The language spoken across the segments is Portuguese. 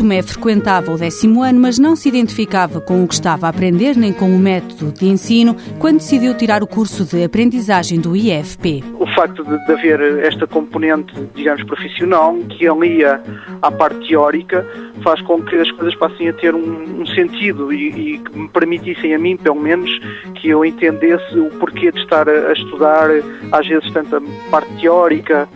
Tomé frequentava o décimo ano, mas não se identificava com o que estava a aprender nem com o método de ensino quando decidiu tirar o curso de aprendizagem do IFP. O facto de, de haver esta componente, digamos, profissional, que alia à parte teórica, faz com que as coisas passem a ter um, um sentido e, e, que me permitissem a mim, pelo menos, que eu entendesse o porquê de estar a, a estudar, às vezes, tanto a parte teórica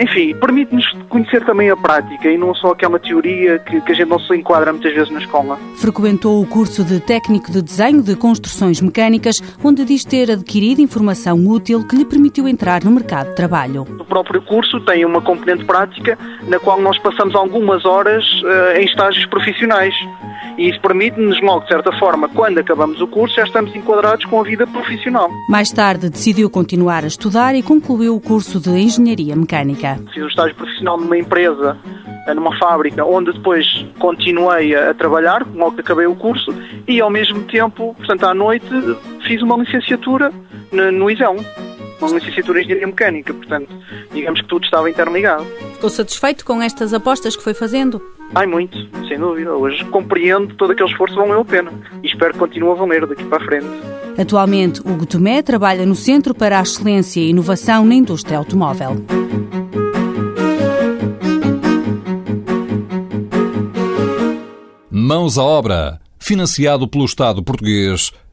enfim, permite-nos conhecer também a prática e não só aquela teoria que, que, a gente não se enquadra muitas vezes na escola. Frequentou o curso de técnico de desenho de construções mecânicas, onde diz ter adquirido informação útil que lhe permitiu entrar no mercado de trabalho. O próprio curso tem uma componente prática na qual nós passamos algumas horas uh, em estágios profissionais. E isso permite-nos, logo, de certa forma, quando acabamos o curso, já estamos enquadrados com a vida profissional. Mais tarde decidiu continuar a estudar e concluiu o curso de Engenharia Mecânica. Fiz o estágio profissional numa empresa, numa fábrica, onde depois continuei a trabalhar, logo que acabei o curso, e ao mesmo tempo, portanto, à noite, fiz uma licenciatura no ISEL uma licenciatura em Engenharia Mecânica, portanto, digamos que tudo estava interligado. Ficou satisfeito com estas apostas que foi fazendo? Ai, muito, sem dúvida. Hoje compreendo todo aquele esforço valeu a pena e espero que continue a valer daqui para a frente. Atualmente, Hugo Tomé trabalha no Centro para a Excelência e Inovação na Indústria Automóvel. Mãos à obra, financiado pelo Estado português